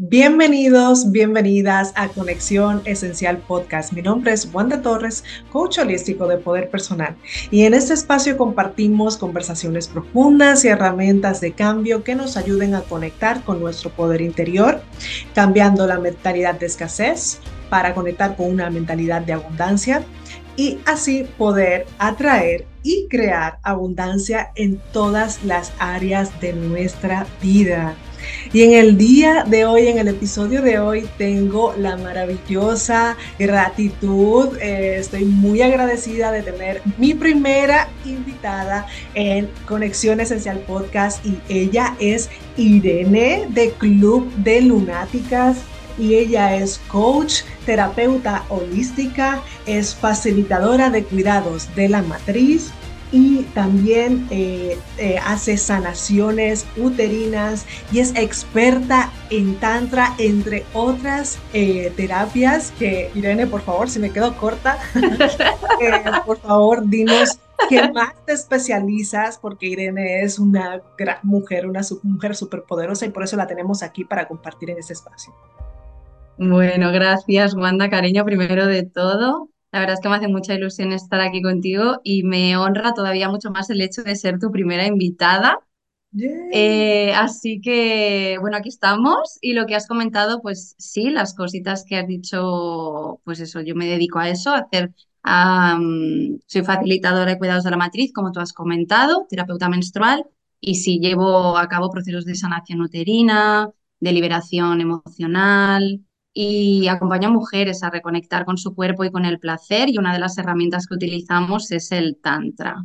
Bienvenidos, bienvenidas a Conexión Esencial Podcast. Mi nombre es Wanda Torres, coach holístico de poder personal. Y en este espacio compartimos conversaciones profundas y herramientas de cambio que nos ayuden a conectar con nuestro poder interior, cambiando la mentalidad de escasez para conectar con una mentalidad de abundancia y así poder atraer y crear abundancia en todas las áreas de nuestra vida. Y en el día de hoy, en el episodio de hoy, tengo la maravillosa gratitud. Eh, estoy muy agradecida de tener mi primera invitada en Conexión Esencial Podcast y ella es Irene de Club de Lunáticas y ella es coach, terapeuta holística, es facilitadora de cuidados de la matriz, y también eh, eh, hace sanaciones uterinas y es experta en tantra, entre otras eh, terapias que, Irene, por favor, si me quedo corta, por favor, dinos qué más te especializas, porque Irene es una gran mujer, una mujer súper poderosa y por eso la tenemos aquí para compartir en este espacio. Bueno, gracias, Wanda, cariño, primero de todo. La verdad es que me hace mucha ilusión estar aquí contigo y me honra todavía mucho más el hecho de ser tu primera invitada. Eh, así que, bueno, aquí estamos y lo que has comentado, pues sí, las cositas que has dicho, pues eso, yo me dedico a eso, a hacer, soy facilitadora de cuidados de la matriz, como tú has comentado, terapeuta menstrual, y sí, llevo a cabo procesos de sanación uterina, de liberación emocional, y acompaña a mujeres a reconectar con su cuerpo y con el placer y una de las herramientas que utilizamos es el tantra,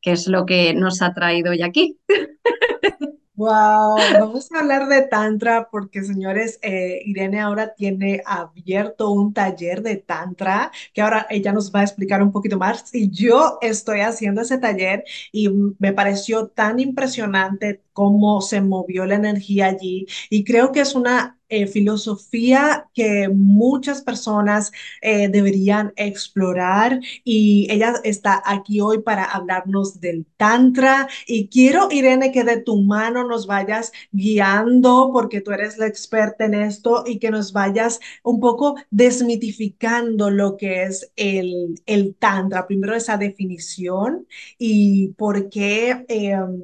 que es lo que nos ha traído hoy aquí. Wow, vamos a hablar de Tantra porque, señores, eh, Irene ahora tiene abierto un taller de Tantra que ahora ella nos va a explicar un poquito más. Y yo estoy haciendo ese taller y me pareció tan impresionante cómo se movió la energía allí. Y creo que es una eh, filosofía que muchas personas eh, deberían explorar y ella está aquí hoy para hablarnos del Tantra y quiero, Irene, que de tu mano nos vayas guiando porque tú eres la experta en esto y que nos vayas un poco desmitificando lo que es el, el Tantra. Primero esa definición y por qué... Em,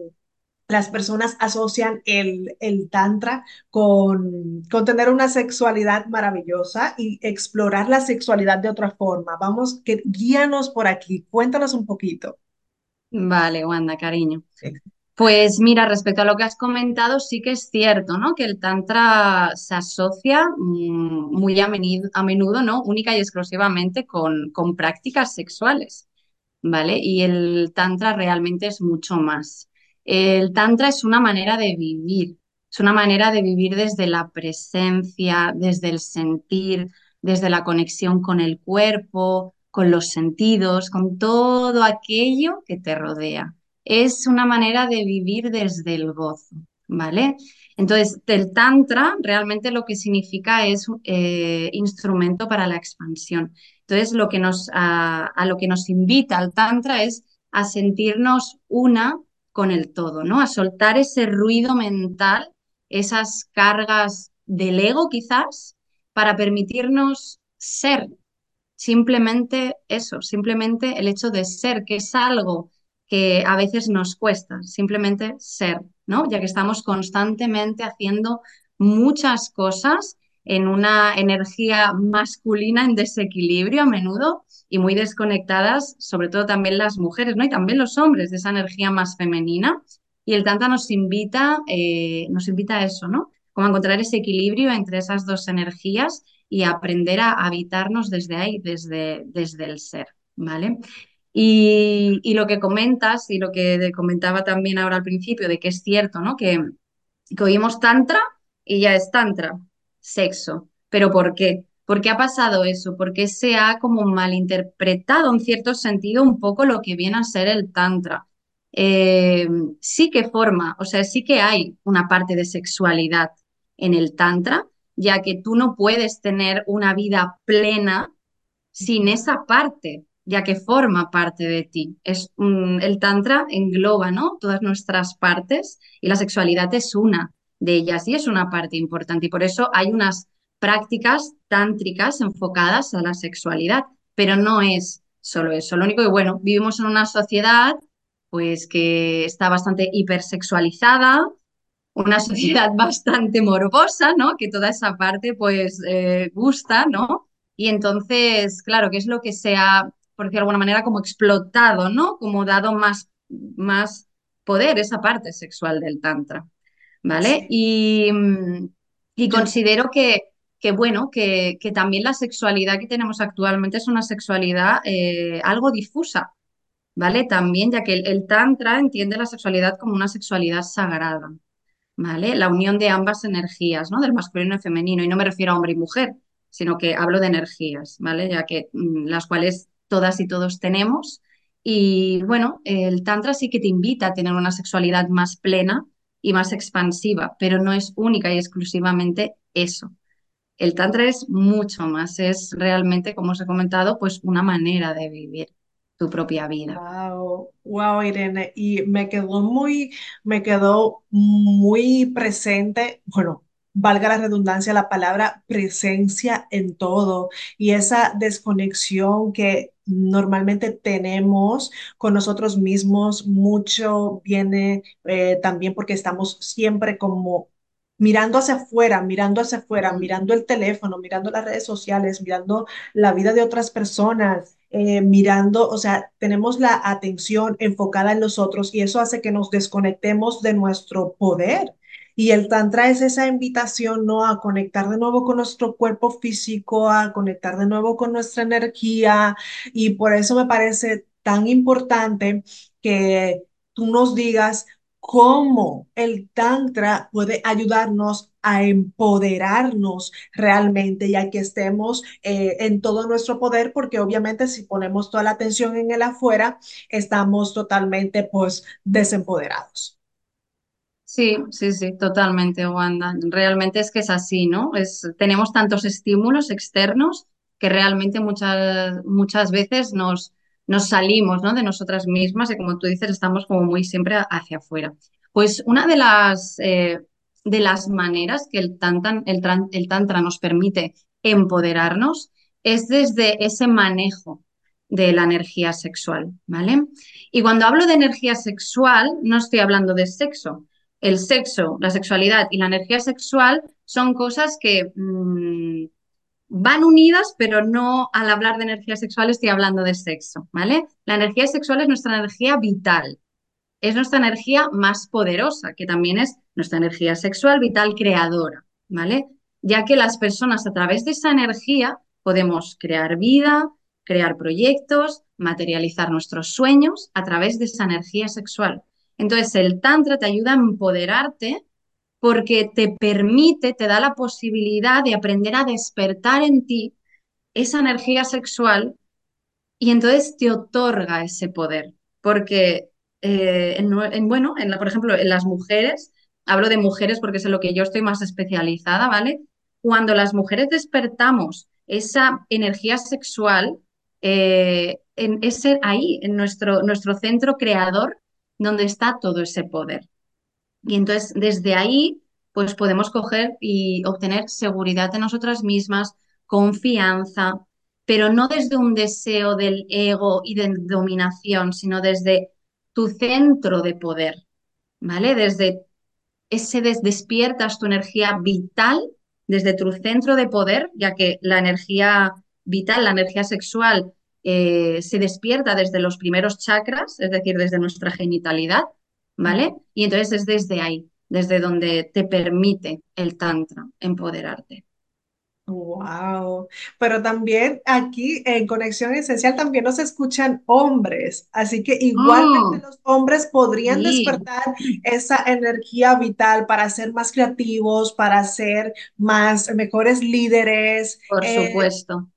las personas asocian el, el tantra con, con, tener una sexualidad maravillosa y explorar la sexualidad de otra forma. Vamos, que, guíanos por aquí, cuéntanos un poquito. Vale, Wanda, cariño. Pues mira, respecto a lo que has comentado, sí que es cierto, ¿no? Que el tantra se asocia mm, muy a menudo, a menudo, ¿no? Única y exclusivamente con, con prácticas sexuales, ¿vale? Y el tantra realmente es mucho más. El tantra es una manera de vivir, es una manera de vivir desde la presencia, desde el sentir, desde la conexión con el cuerpo, con los sentidos, con todo aquello que te rodea. Es una manera de vivir desde el gozo, ¿vale? Entonces, el tantra realmente lo que significa es eh, instrumento para la expansión. Entonces, lo que nos, a, lo que nos invita al tantra es a sentirnos una con el todo, ¿no? A soltar ese ruido mental, esas cargas del ego quizás, para permitirnos ser simplemente eso, simplemente el hecho de ser, que es algo que a veces nos cuesta, simplemente ser, ¿no? Ya que estamos constantemente haciendo muchas cosas en una energía masculina en desequilibrio a menudo y muy desconectadas, sobre todo también las mujeres, ¿no? Y también los hombres de esa energía más femenina. Y el Tantra nos invita, eh, nos invita a eso, ¿no? Como a encontrar ese equilibrio entre esas dos energías y aprender a habitarnos desde ahí, desde, desde el ser, ¿vale? Y, y, lo que comentas y lo que comentaba también ahora al principio, de que es cierto, ¿no? Que, que oímos tantra y ya es tantra, sexo. ¿Pero por qué? ¿Por qué ha pasado eso? Porque se ha como malinterpretado en cierto sentido un poco lo que viene a ser el tantra. Eh, sí que forma, o sea, sí que hay una parte de sexualidad en el tantra, ya que tú no puedes tener una vida plena sin esa parte, ya que forma parte de ti. Es, el tantra engloba, ¿no? Todas nuestras partes y la sexualidad es una. De ellas y es una parte importante. Y por eso hay unas prácticas tántricas enfocadas a la sexualidad, pero no es solo eso. Lo único que, bueno, vivimos en una sociedad pues que está bastante hipersexualizada, una sociedad bastante morbosa, ¿no? Que toda esa parte pues eh, gusta, ¿no? Y entonces, claro, que es lo que se ha, por decirlo de alguna manera, como explotado, ¿no? Como dado más, más poder, esa parte sexual del Tantra, ¿vale? Y, y considero que, que bueno, que, que, también la sexualidad que tenemos actualmente es una sexualidad eh, algo difusa, ¿vale? También, ya que el, el Tantra entiende la sexualidad como una sexualidad sagrada. ¿vale? La unión de ambas energías, ¿no? Del masculino y femenino. Y no me refiero a hombre y mujer, sino que hablo de energías, ¿vale? Ya que mm, las cuales todas y todos tenemos. Y bueno, el Tantra sí que te invita a tener una sexualidad más plena y más expansiva, pero no es única y exclusivamente eso. El Tantra es mucho más, es realmente, como os he comentado, pues una manera de vivir tu propia vida. Wow, wow, Irene, y me quedó muy, me quedó muy presente, bueno, valga la redundancia, la palabra presencia en todo y esa desconexión que normalmente tenemos con nosotros mismos, mucho viene eh, también porque estamos siempre como mirando hacia afuera, mirando hacia afuera, mirando el teléfono, mirando las redes sociales, mirando la vida de otras personas eh, mirando, o sea, tenemos la atención enfocada en nosotros y eso hace que nos desconectemos de nuestro poder. Y el tantra es esa invitación, ¿no? A conectar de nuevo con nuestro cuerpo físico, a conectar de nuevo con nuestra energía. Y por eso me parece tan importante que tú nos digas cómo el tantra puede ayudarnos a empoderarnos realmente, ya que estemos eh, en todo nuestro poder, porque obviamente si ponemos toda la atención en el afuera, estamos totalmente pues desempoderados. Sí, sí, sí, totalmente, Wanda. Realmente es que es así, ¿no? Es, tenemos tantos estímulos externos que realmente muchas, muchas veces nos, nos salimos, ¿no? de nosotras mismas y como tú dices, estamos como muy siempre hacia afuera. Pues una de las, eh, de las maneras que el el tantra nos permite empoderarnos es desde ese manejo de la energía sexual, ¿vale? Y cuando hablo de energía sexual, no estoy hablando de sexo el sexo, la sexualidad y la energía sexual son cosas que mmm, van unidas, pero no al hablar de energía sexual estoy hablando de sexo, ¿vale? La energía sexual es nuestra energía vital, es nuestra energía más poderosa, que también es nuestra energía sexual vital creadora, ¿vale? Ya que las personas a través de esa energía podemos crear vida, crear proyectos, materializar nuestros sueños a través de esa energía sexual. Entonces, el Tantra te ayuda a empoderarte porque te permite, te da la posibilidad de aprender a despertar en ti esa energía sexual y entonces te otorga ese poder. Porque, eh, en, en, bueno, en la, por ejemplo, en las mujeres, hablo de mujeres porque es en lo que yo estoy más especializada, ¿vale? Cuando las mujeres despertamos esa energía sexual, eh, en ese, ahí, en nuestro, nuestro centro creador, donde está todo ese poder. Y entonces desde ahí pues podemos coger y obtener seguridad de nosotras mismas, confianza, pero no desde un deseo del ego y de dominación, sino desde tu centro de poder, ¿vale? Desde ese des despiertas tu energía vital desde tu centro de poder, ya que la energía vital, la energía sexual, eh, se despierta desde los primeros chakras, es decir, desde nuestra genitalidad, ¿vale? Y entonces es desde ahí, desde donde te permite el tantra empoderarte. Wow, pero también aquí en Conexión Esencial también nos escuchan hombres, así que igualmente Oh, los hombres podrían sí, despertar esa energía vital para ser más creativos, para ser más mejores líderes. por Eh, supuesto.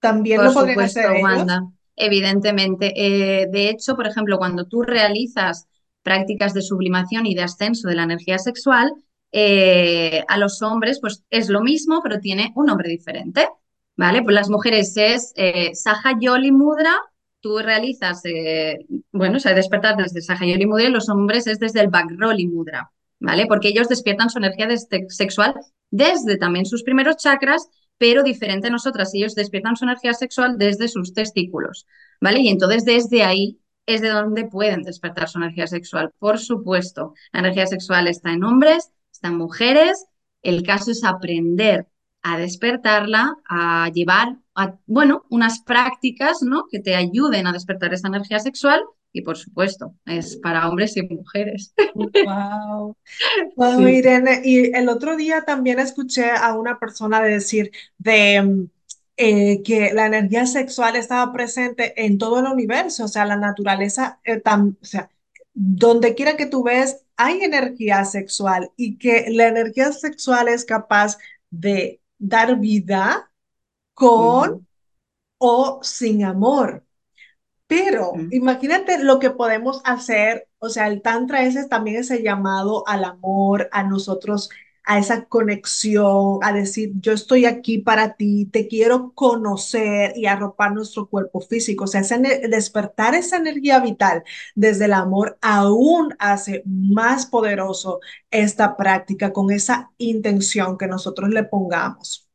También Por lo podrían hacer supuesto, ellos. Wanda, evidentemente. Eh, de hecho, por ejemplo, cuando tú realizas prácticas de sublimación y de ascenso de la energía sexual, eh, a los hombres pues es lo mismo, pero tiene un nombre diferente, ¿vale? Pues las mujeres es eh, Saha Yoli Mudra, tú realizas, eh, bueno, o sea, despertar desde Saha Yoli Mudra y los hombres es desde el Bagroli Mudra, ¿vale? Porque ellos despiertan su energía sexual desde también sus primeros chakras, pero diferente a nosotras, ellos despiertan su energía sexual desde sus testículos, ¿vale? Y entonces desde ahí es de donde pueden despertar su energía sexual. Por supuesto, la energía sexual está en hombres, está en mujeres, el caso es aprender a despertarla, a llevar, a, bueno, unas prácticas, ¿no? Que te ayuden a despertar esa energía sexual y por supuesto, es para hombres y mujeres. Wow. Irene, y el otro día también escuché a una persona decir de eh, que la energía sexual estaba presente en todo el universo, o sea, la naturaleza, eh, o sea, donde quiera que tú ves, hay energía sexual y que la energía sexual es capaz de dar vida con o sin amor. Pero imagínate lo que podemos hacer, o sea, el tantra ese también ese llamado al amor, a nosotros, a esa conexión, a decir, yo estoy aquí para ti, te quiero conocer y arropar nuestro cuerpo físico. O sea, despertar esa energía vital desde el amor aún hace más poderoso esta práctica con esa intención que nosotros le pongamos.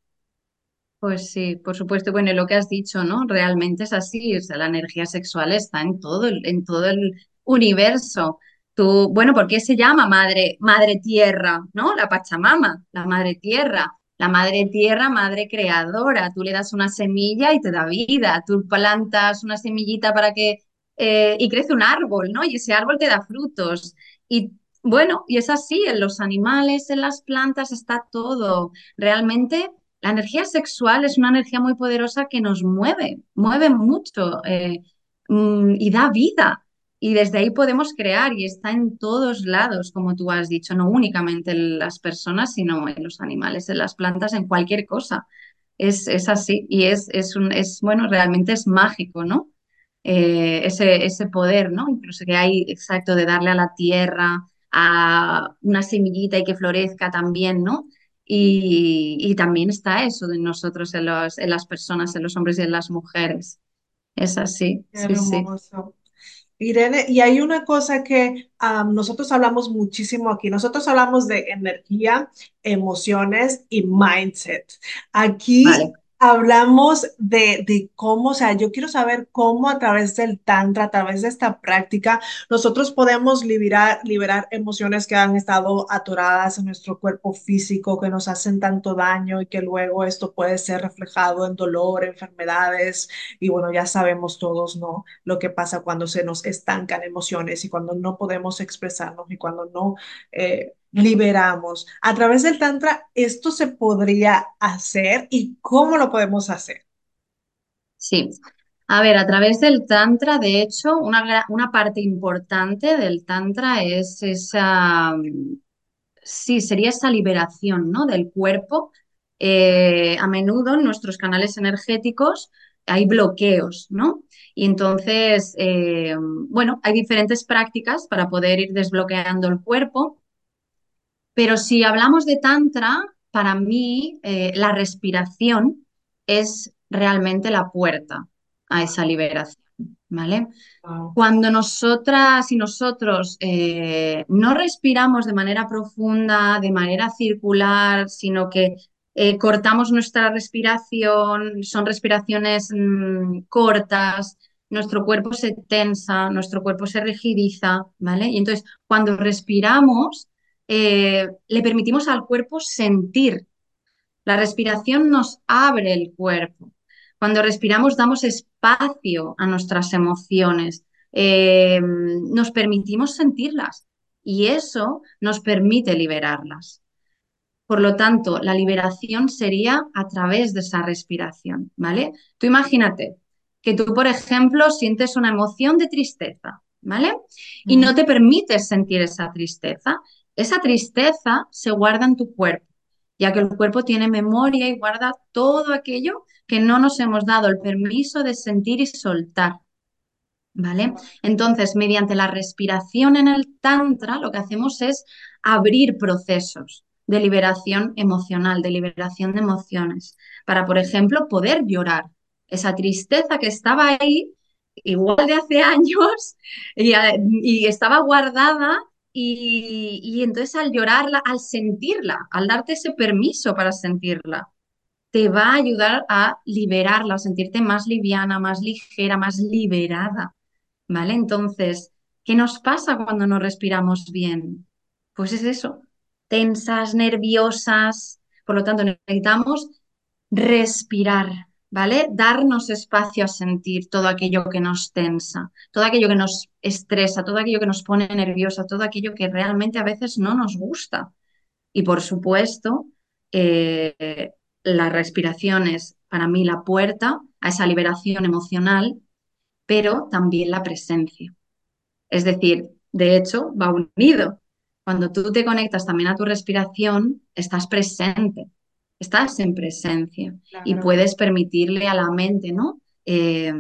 Pues sí, por supuesto. Bueno, lo que has dicho, ¿no? Realmente es así. O sea, la energía sexual está en todo, el, en todo el universo. Tú, bueno, ¿por qué se llama madre, madre tierra, ¿no? La Pachamama, la madre tierra. La madre tierra, madre creadora. Tú le das una semilla y te da vida. Tú plantas una semillita para que eh, y crece un árbol, ¿no? Y ese árbol te da frutos. Y bueno, y es así, en los animales, en las plantas está todo. Realmente la energía sexual es una energía muy poderosa que nos mueve, mueve mucho eh, mm, y da vida. Y desde ahí podemos crear y está en todos lados, como tú has dicho, no únicamente en las personas, sino en los animales, en las plantas, en cualquier cosa. Es, así y es, es, un, es, bueno, realmente es mágico, ¿no? Eh, ese, ese poder, ¿no? Incluso que hay, exacto, de darle a la tierra, a una semillita y que florezca también, ¿no? Y, también está eso de nosotros en, los, en, las personas, en los hombres y en las mujeres. Es así. Sí, sí. Irene, y hay una cosa que nosotros hablamos muchísimo aquí. Nosotros hablamos de energía, emociones y mindset. Aquí hablamos de, de, cómo, o sea, yo quiero saber cómo a través del tantra, a través de esta práctica, nosotros podemos liberar, liberar emociones que han estado atoradas en nuestro cuerpo físico, que nos hacen tanto daño y que luego esto puede ser reflejado en dolor, enfermedades. Y bueno, ya sabemos todos, ¿no? Lo que pasa cuando se nos estancan emociones y cuando no podemos expresarnos y cuando no... Eh, liberamos. A través del Tantra, ¿esto se podría hacer y cómo lo podemos hacer? Sí. A ver, a través del Tantra, de hecho, una, una parte importante del Tantra es esa, sí, sería esa liberación, ¿no? Del cuerpo. Eh, a menudo en nuestros canales energéticos hay bloqueos, ¿no? Y entonces, eh, bueno, hay diferentes prácticas para poder ir desbloqueando el cuerpo. Pero si hablamos de Tantra, para mí eh, la respiración es realmente la puerta a esa liberación, ¿vale? Cuando nosotras y nosotros eh, no respiramos de manera profunda, de manera circular, sino que eh, cortamos nuestra respiración, son respiraciones mm, cortas, nuestro cuerpo se tensa, nuestro cuerpo se rigidiza, ¿vale? Y entonces, cuando respiramos, eh, le permitimos al cuerpo sentir. La respiración nos abre el cuerpo. Cuando respiramos damos espacio a nuestras emociones, eh, nos permitimos sentirlas y eso nos permite liberarlas. Por lo tanto, la liberación sería a través de esa respiración, ¿vale? Tú imagínate que tú, por ejemplo, sientes una emoción de tristeza, ¿vale? Y no te permites sentir esa tristeza esa tristeza se guarda en tu cuerpo, ya que el cuerpo tiene memoria y guarda todo aquello que no nos hemos dado el permiso de sentir y soltar. ¿Vale? Entonces, mediante la respiración en el Tantra, lo que hacemos es abrir procesos de liberación emocional, de liberación de emociones, para, por ejemplo, poder llorar. Esa tristeza que estaba ahí, igual de hace años, y, y estaba guardada, y, y entonces al llorarla, al sentirla, al darte ese permiso para sentirla, te va a ayudar a liberarla, a sentirte más liviana, más ligera, más liberada, ¿vale? Entonces, ¿qué nos pasa cuando no respiramos bien? Pues es eso, tensas, nerviosas, por lo tanto necesitamos respirar, ¿vale? Darnos espacio a sentir todo aquello que nos tensa, todo aquello que nos estresa, todo aquello que nos pone nerviosa, todo aquello que realmente a veces no nos gusta. Y por supuesto, eh, la respiración es para mí la puerta a esa liberación emocional, pero también la presencia. Es decir, de hecho, va unido. Cuando tú te conectas también a tu respiración, estás presente, estás en presencia y puedes permitirle a la mente, ¿no? Eh,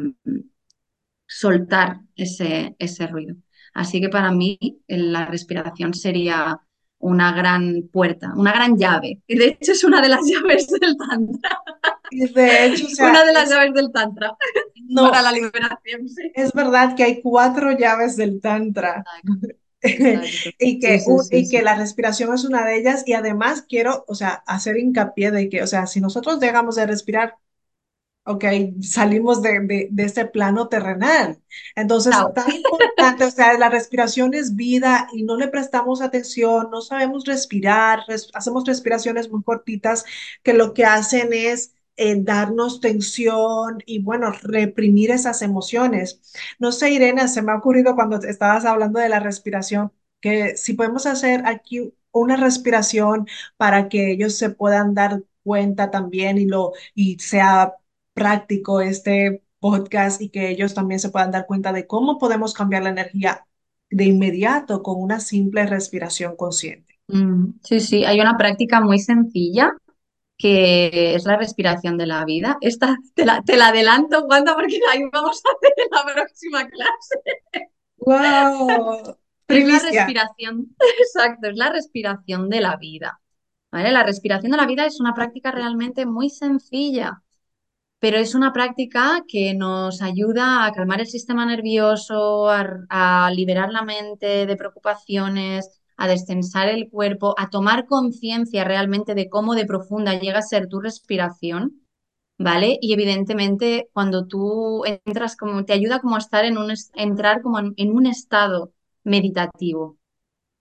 soltar ese, ese ruido. Así que para mí la respiración sería una gran puerta, una gran llave. Y de hecho es una de las llaves del Tantra. De hecho, una de las llaves del Tantra no, para la liberación. Es verdad que hay cuatro llaves del Tantra. y, que, y que la respiración es una de ellas y además quiero, o sea, hacer hincapié de que, o sea, si nosotros dejamos de respirar ok, salimos de, de, de este plano terrenal. Entonces, tan importante, o sea, la respiración es vida y no le prestamos atención, no sabemos respirar, hacemos respiraciones muy cortitas que lo que hacen es eh, darnos tensión y, bueno, reprimir esas emociones. No sé, Irene, se me ha ocurrido cuando estabas hablando de la respiración, que si podemos hacer aquí una respiración para que ellos se puedan dar cuenta también y lo y sea práctico este podcast y que ellos también se puedan dar cuenta de cómo podemos cambiar la energía de inmediato con una simple respiración consciente. Mm, sí, sí, hay una práctica muy sencilla que es la respiración de la vida. Esta te la, te la adelanto, Wanda, porque ahí vamos a hacer en la próxima clase. ¡Wow! Es la respiración, exacto, es la respiración de la vida. ¿Vale? La respiración de la vida es una práctica realmente muy sencilla pero es una práctica que nos ayuda a calmar el sistema nervioso, a, liberar la mente de preocupaciones, a destensar el cuerpo, a tomar conciencia realmente de cómo de profunda llega a ser tu respiración, ¿vale? Y evidentemente cuando tú entras como, te ayuda como a estar en un, entrar como en un estado meditativo,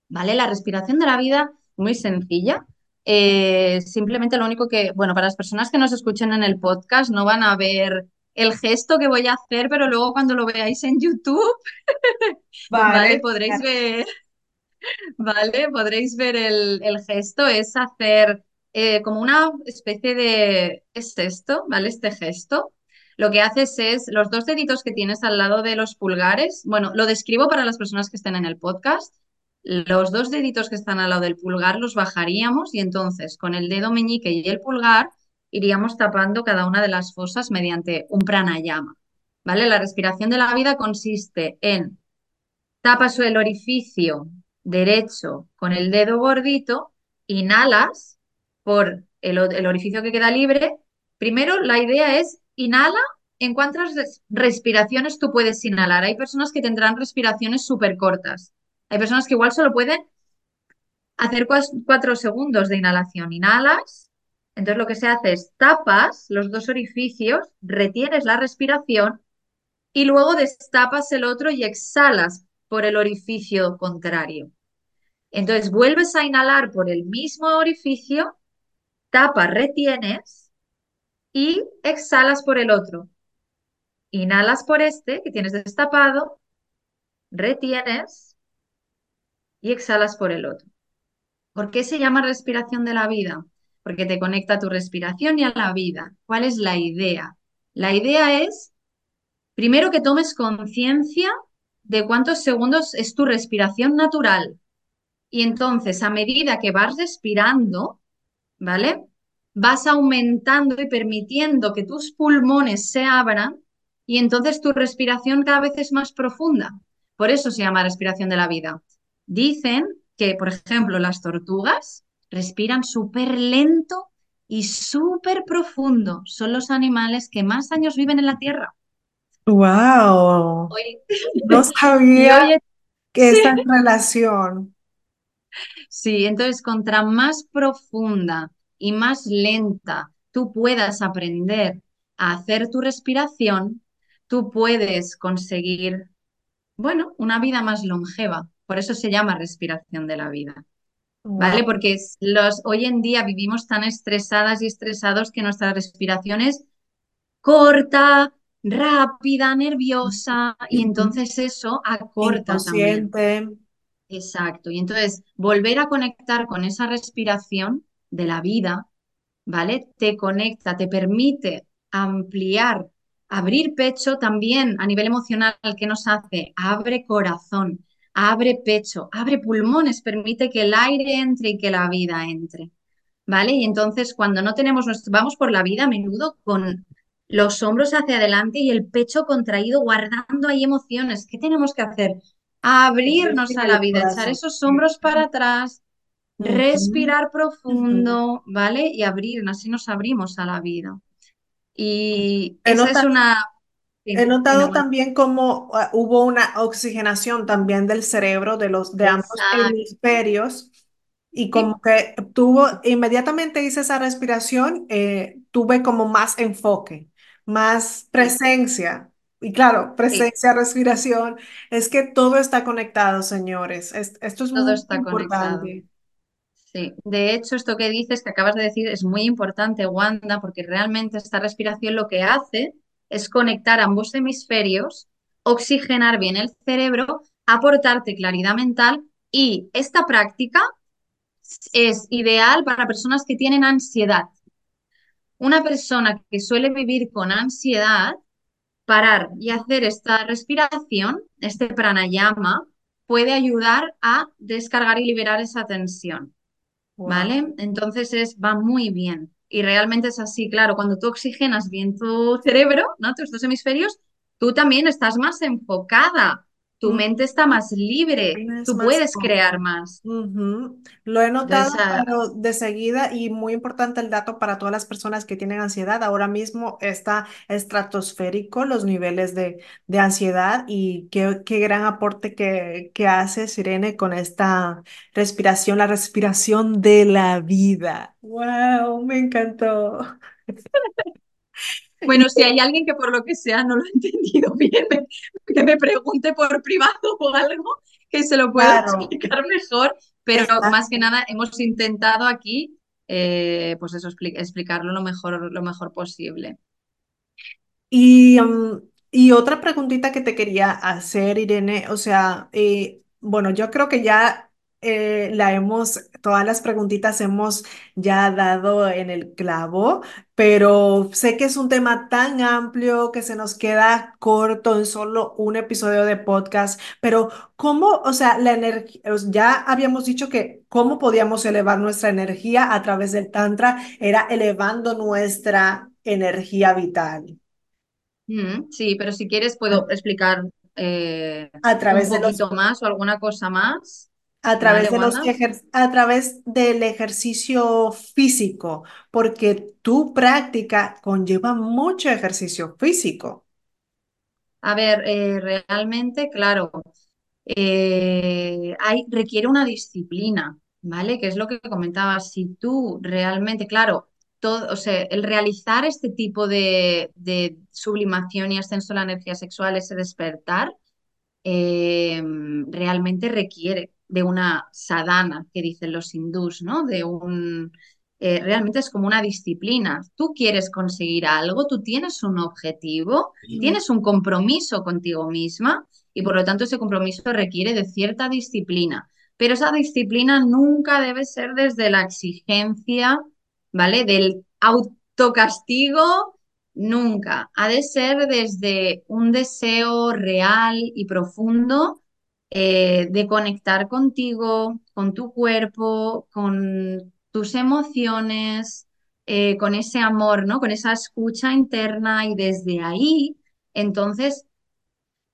¿vale? La respiración de la vida, muy sencilla, eh, simplemente lo único que, bueno, para las personas que nos escuchen en el podcast no van a ver el gesto que voy a hacer, pero luego cuando lo veáis en YouTube, vale, podréis ver, vale, podréis ver el, gesto, es hacer eh, como una especie de, es esto, ¿vale? Este gesto. Lo que haces es los dos deditos que tienes al lado de los pulgares, bueno, lo describo para las personas que estén en el podcast, los dos deditos que están al lado del pulgar los bajaríamos y entonces con el dedo meñique y el pulgar iríamos tapando cada una de las fosas mediante un pranayama. ¿Vale? La respiración de la vida consiste en tapas el orificio derecho con el dedo gordito, inhalas por el, orificio que queda libre. Primero, la idea es inhala en cuántas respiraciones tú puedes inhalar. Hay personas que tendrán respiraciones súper cortas hay personas que igual solo pueden hacer cuatro segundos de inhalación. Inhalas, entonces lo que se hace es tapas los dos orificios, retienes la respiración y luego destapas el otro y exhalas por el orificio contrario. Entonces vuelves a inhalar por el mismo orificio, tapas, retienes y exhalas por el otro. Inhalas por este que tienes destapado, retienes y exhalas por el otro. ¿Por qué se llama respiración de la vida? Porque te conecta a tu respiración y a la vida. ¿Cuál es la idea? La idea es, primero, que tomes conciencia de cuántos segundos es tu respiración natural. Y entonces, a medida que vas respirando, ¿vale? Vas aumentando y permitiendo que tus pulmones se abran y entonces tu respiración cada vez es más profunda. Por eso se llama respiración de la vida. Dicen que, por ejemplo, las tortugas respiran súper lento y súper profundo. Son los animales que más años viven en la Tierra. ¡Wow! No sabía que esta relación. Sí, entonces, contra más profunda y más lenta tú puedas aprender a hacer tu respiración, tú puedes conseguir, bueno, una vida más longeva. Por eso se llama respiración de la vida. ¿Vale? Porque los, hoy en día vivimos tan estresadas y estresados que nuestra respiración es corta, rápida, nerviosa, y entonces eso acorta también. Exacto. Y entonces volver a conectar con esa respiración de la vida, ¿vale? Te conecta, te permite ampliar, abrir pecho también a nivel emocional, ¿qué nos hace? Abre corazón, abre pecho, abre pulmones, permite que el aire entre y que la vida entre, ¿vale? Y entonces cuando no tenemos nuestro, vamos por la vida a menudo con los hombros hacia adelante y el pecho contraído, guardando ahí emociones. ¿Qué tenemos que hacer? Abrirnos a la vida, echar esos hombros para atrás, respirar profundo, ¿vale? Y abrir, así nos abrimos a la vida. Y esa es una... he notado también cómo ah, hubo una oxigenación también del cerebro de los de ambos Exacto. hemisferios y como que tuvo, inmediatamente hice esa respiración, eh, tuve como más enfoque, más presencia. Y claro, sí, presencia, respiración, es que todo está conectado, señores. Es- esto es todo muy está conectado. importante. Sí, de hecho, esto que dices, que acabas de decir, es muy importante, Wanda, porque realmente esta respiración lo que hace es conectar ambos hemisferios, oxigenar bien el cerebro, aportarte claridad mental y esta práctica es ideal para personas que tienen ansiedad. Una persona que suele vivir con ansiedad, parar y hacer esta respiración, este pranayama, puede ayudar a descargar y liberar esa tensión. Wow. ¿vale? Entonces es, va muy bien. Y realmente es así, claro, cuando tú oxigenas bien tu cerebro, ¿no? Tus dos hemisferios, tú también estás más enfocada, tu mente está más libre, tú más puedes crear más. Lo he notado, Entonces, pero de seguida y muy importante el dato para todas las personas que tienen ansiedad. Ahora mismo está estratosférico los niveles de, de ansiedad y qué, qué gran aporte que, que hace Sirene con esta respiración, la respiración de la vida. ¡Wow! Me encantó. bueno, si hay alguien que por lo que sea no lo ha entendido bien, que me pregunte por privado o algo, que se lo puedo Claro, explicar mejor, pero más que nada hemos intentado aquí, eh, pues eso, expli- explicarlo lo mejor, lo mejor posible. Y, mm, y otra preguntita que te quería hacer, Irene, o sea, eh, bueno, yo creo que ya eh, la hemos, todas las preguntitas hemos ya dado en el clavo, pero sé que es un tema tan amplio que se nos queda corto en solo un episodio de podcast, pero ¿cómo, o sea, la energía, ya habíamos dicho que cómo podíamos elevar nuestra energía a través del Tantra, era elevando nuestra energía vital. Mm, sí, pero si quieres puedo explicar eh, a un través de los, poquito más o alguna cosa más. A través ¿Vale, de los a través del ejercicio físico, porque tu práctica conlleva mucho ejercicio físico. A ver, eh, realmente, claro, eh, hay, requiere una disciplina, ¿vale? Que es lo que comentaba. Si tú realmente, claro, todo, o sea, el realizar este tipo de, de sublimación y ascenso de la energía sexual, ese despertar, eh, realmente requiere de una sadhana, que dicen los hindús, ¿no? De un, eh, realmente es como una disciplina. Tú quieres conseguir algo, tú tienes un objetivo, tienes un compromiso contigo misma y por lo tanto ese compromiso requiere de cierta disciplina. Pero esa disciplina nunca debe ser desde la exigencia, ¿vale? Del autocastigo Nunca. Ha de ser desde un deseo real y profundo eh, de conectar contigo, con tu cuerpo, con tus emociones, eh, con ese amor, ¿no? Con esa escucha interna y desde ahí, entonces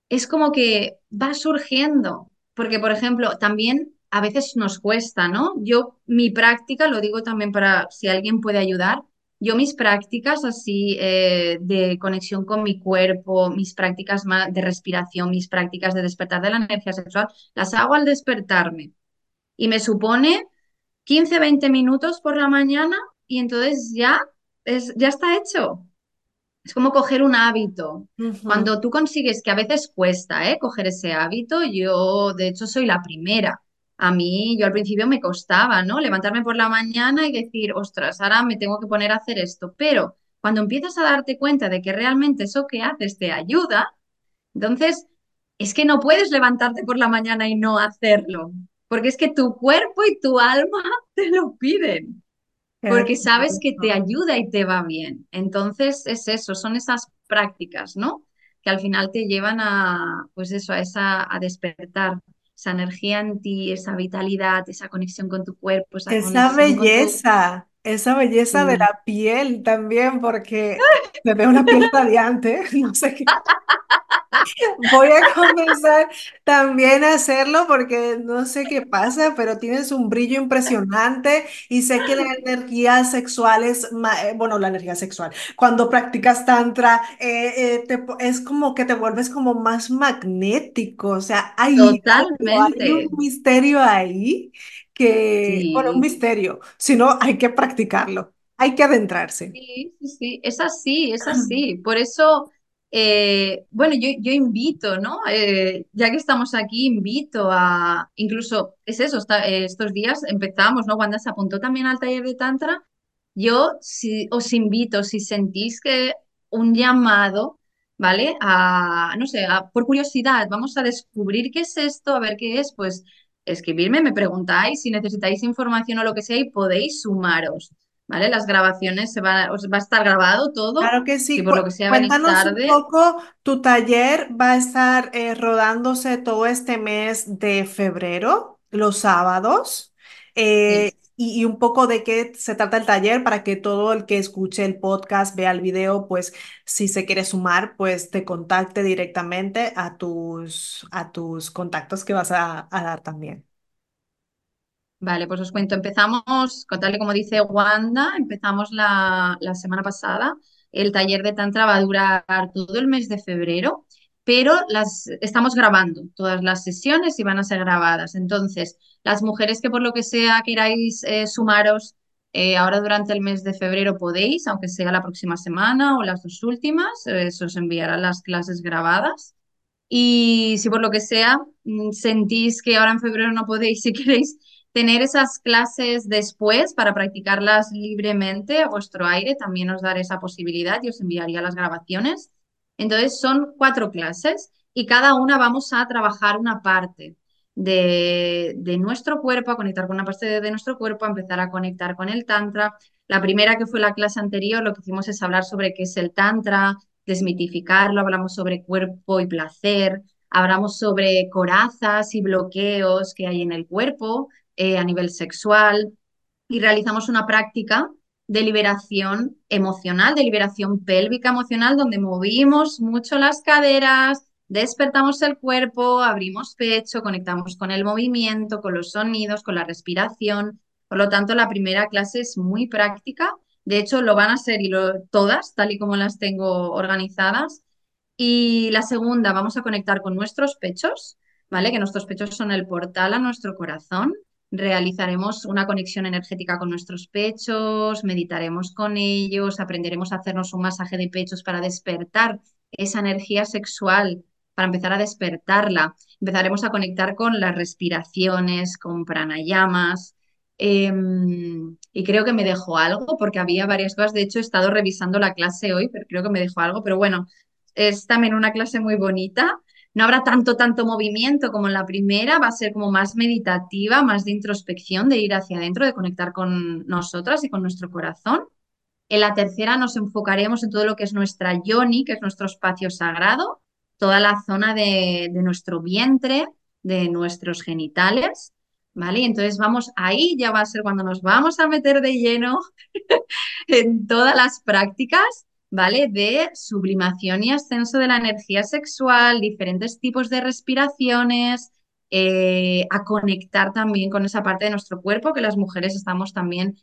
es como que va surgiendo, porque por ejemplo, también a veces nos cuesta, ¿no? Yo mi práctica, lo digo también para si alguien puede ayudar, yo mis prácticas así eh, de conexión con mi cuerpo, mis prácticas de respiración, mis prácticas de despertar de la energía sexual, las hago al despertarme. Y me supone 15, 20 minutos por la mañana y entonces ya, es, ya está hecho. Es como coger un hábito. Cuando tú consigues, que a veces cuesta, ¿eh? Coger ese hábito, yo de hecho soy la primera. A mí, yo al principio me costaba, ¿no? Levantarme por la mañana y decir, ostras, ahora me tengo que poner a hacer esto. Pero cuando empiezas a darte cuenta de que realmente eso que haces te ayuda, entonces es que no puedes levantarte por la mañana y no hacerlo, porque es que tu cuerpo y tu alma te lo piden porque sabes que te ayuda y te va bien. Entonces es eso, son esas prácticas, ¿no? Que al final te llevan a, pues eso, a, esa, a despertar esa energía en ti, esa vitalidad, esa conexión con tu cuerpo, esa, esa belleza, esa belleza de la piel también, porque te veo una piel radiante, no sé qué. Voy a comenzar también a hacerlo porque no sé qué pasa, pero tienes un brillo impresionante y sé que la energía sexual es, eh, bueno, la energía sexual, cuando practicas tantra, eh, eh, es como que te vuelves como más magnético, o sea, hay, hay un misterio ahí que, bueno, un misterio, si no, hay que practicarlo, hay que adentrarse. Sí, sí, sí, es así, es así. Por eso eh, bueno, yo, yo, invito, ¿no? Eh, ya que estamos aquí, invito a, incluso, es eso, eh, estos días empezamos, ¿no? Wanda se apuntó también al taller de Tantra. Yo si, os invito, si sentís que un llamado, ¿vale? A, no sé, por curiosidad, vamos a descubrir qué es esto, a ver qué es, pues escribirme, me preguntáis si necesitáis información o lo que sea y podéis sumaros. ¿Vale? Las grabaciones, se va, va a estar grabado todo. Claro que sí. por lo que sea Cuéntanos tarde. un poco, tu taller va a estar eh, rodándose todo este mes de febrero, los sábados. Eh, y, un poco de qué se trata el taller para que todo el que escuche el podcast, vea el video, pues si se quiere sumar, pues te contacte directamente a tus, a tus contactos que vas a dar también. Vale, pues os cuento, empezamos, tal como dice Wanda, empezamos la, semana pasada. El taller de Tantra va a durar todo el mes de febrero, pero las estamos grabando todas las sesiones y van a ser grabadas. Entonces, las mujeres que por lo que sea queráis eh, sumaros eh, ahora durante el mes de febrero podéis, aunque sea la próxima semana o las dos últimas, eh, se os enviarán las clases grabadas. Y si por lo que sea mm, sentís que ahora en febrero no podéis, si queréis tener esas clases después para practicarlas libremente a vuestro aire, también os daré esa posibilidad y os enviaría las grabaciones. Entonces son cuatro clases y cada una vamos a trabajar una parte de, nuestro cuerpo, a conectar con una parte de, nuestro cuerpo, a empezar a conectar con el tantra. La primera que fue la clase anterior, lo que hicimos es hablar sobre qué es el tantra, desmitificarlo, hablamos sobre cuerpo y placer, hablamos sobre corazas y bloqueos que hay en el cuerpo, eh, a nivel sexual y realizamos una práctica de liberación emocional, de liberación pélvica emocional, donde movimos mucho las caderas, despertamos el cuerpo, abrimos pecho, conectamos con el movimiento, con los sonidos, con la respiración. Por lo tanto, la primera clase es muy práctica. De hecho, lo van a ser y todas, tal y como las tengo organizadas. Y la segunda, vamos a conectar con nuestros pechos, ¿vale? Que nuestros pechos son el portal a nuestro corazón realizaremos una conexión energética con nuestros pechos, meditaremos con ellos, aprenderemos a hacernos un masaje de pechos para despertar esa energía sexual, para empezar a despertarla. Empezaremos a conectar con las respiraciones, con pranayamas. Em, y creo que me dejó algo porque había varias cosas. De hecho, he estado revisando la clase hoy, pero creo que me dejó algo. Pero bueno, es también una clase muy bonita no habrá tanto, tanto movimiento como en la primera, va a ser como más meditativa, más de introspección, de ir hacia adentro, de conectar con nosotras y con nuestro corazón. En la tercera nos enfocaremos en todo lo que es nuestra yoni, que es nuestro espacio sagrado, toda la zona de, nuestro vientre, de nuestros genitales, ¿vale? Entonces vamos ahí, ya va a ser cuando nos vamos a meter de lleno en todas las prácticas ¿vale? De sublimación y ascenso de la energía sexual, diferentes tipos de respiraciones, eh, a conectar también con esa parte de nuestro cuerpo que las mujeres estamos también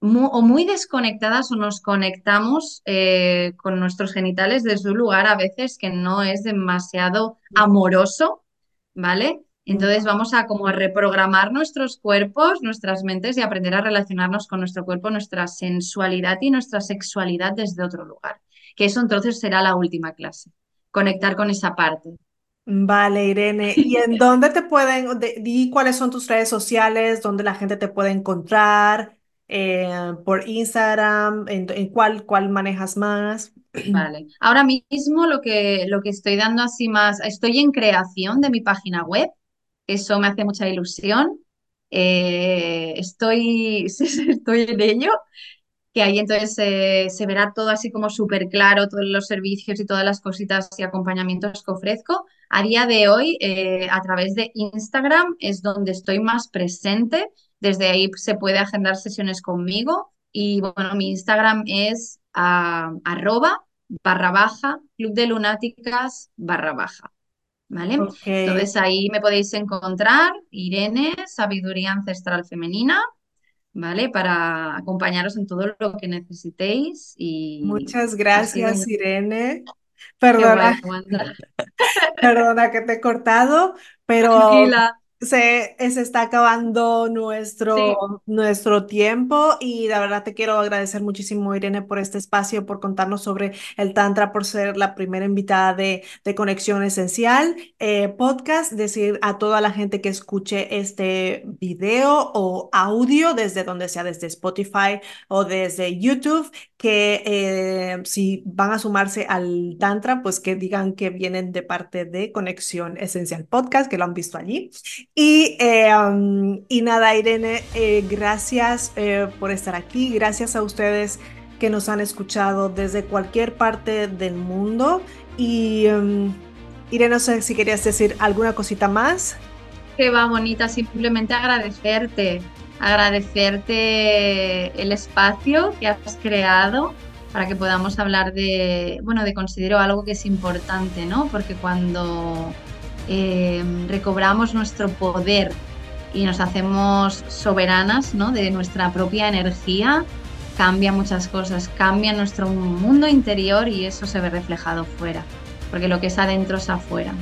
o muy desconectadas o nos conectamos eh, con nuestros genitales desde un lugar a veces que no es demasiado amoroso, ¿vale? Entonces vamos a como reprogramar nuestros cuerpos, nuestras mentes y aprender a relacionarnos con nuestro cuerpo, nuestra sensualidad y nuestra sexualidad desde otro lugar. Que eso entonces será la última clase, conectar con esa parte. Vale, Irene. ¿Y en dónde te pueden, di cuáles son tus redes sociales, dónde la gente te puede encontrar? Eh, por Instagram, ¿en, cuál, cuál manejas más? Vale. Ahora mismo lo que, lo que estoy dando así más, estoy en creación de mi página web, eso me hace mucha ilusión. Eh, estoy, estoy en ello, que ahí entonces se verá todo así como súper claro, todos los servicios y todas las cositas y acompañamientos que ofrezco. A día de hoy, eh, a través de Instagram es donde estoy más presente. Desde ahí se puede agendar sesiones conmigo. Y bueno, mi Instagram es ah, arroba barra baja, club de lunáticas barra baja. ¿Vale? Entonces ahí me podéis encontrar, Irene, Sabiduría Ancestral Femenina, ¿vale? Para acompañaros en todo lo que necesitéis. Y Muchas gracias, Irene. Perdona, perdona que te he cortado, pero se, se está acabando nuestro, nuestro tiempo y la verdad te quiero agradecer muchísimo, Irene, por este espacio, por contarnos sobre el Tantra, por ser la primera invitada de, de Conexión Esencial eh, Podcast. Decir a toda la gente que escuche este video o audio desde donde sea, desde Spotify o desde YouTube, que eh, si van a sumarse al Tantra, pues que digan que vienen de parte de Conexión Esencial Podcast, que lo han visto allí. Y, eh, y nada, Irene, eh, gracias por estar aquí, gracias a ustedes que nos han escuchado desde cualquier parte del mundo. Y Irene, no sé si querías decir alguna cosita más. Que va, bonita, simplemente agradecerte agradecerte el espacio que has creado para que podamos hablar de, bueno, de considero algo que es importante, ¿no? Porque cuando eh, recobramos nuestro poder y nos hacemos soberanas, ¿no? De nuestra propia energía, cambia muchas cosas, cambia nuestro mundo interior y eso se ve reflejado fuera, porque lo que es adentro es afuera.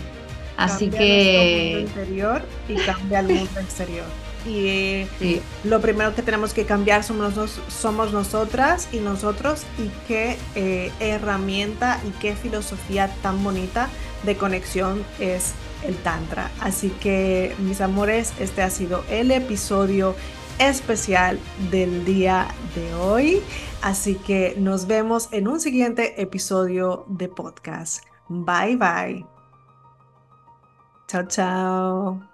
Así que... mundo interior y cambia el mundo exterior y lo primero que tenemos que cambiar somos, somos nosotras y nosotros y qué eh, herramienta y qué filosofía tan bonita de conexión es el Tantra. Así que mis amores, este ha sido el episodio especial del día de hoy. Así que nos vemos en un siguiente episodio de podcast. Bye bye. Chao, chao.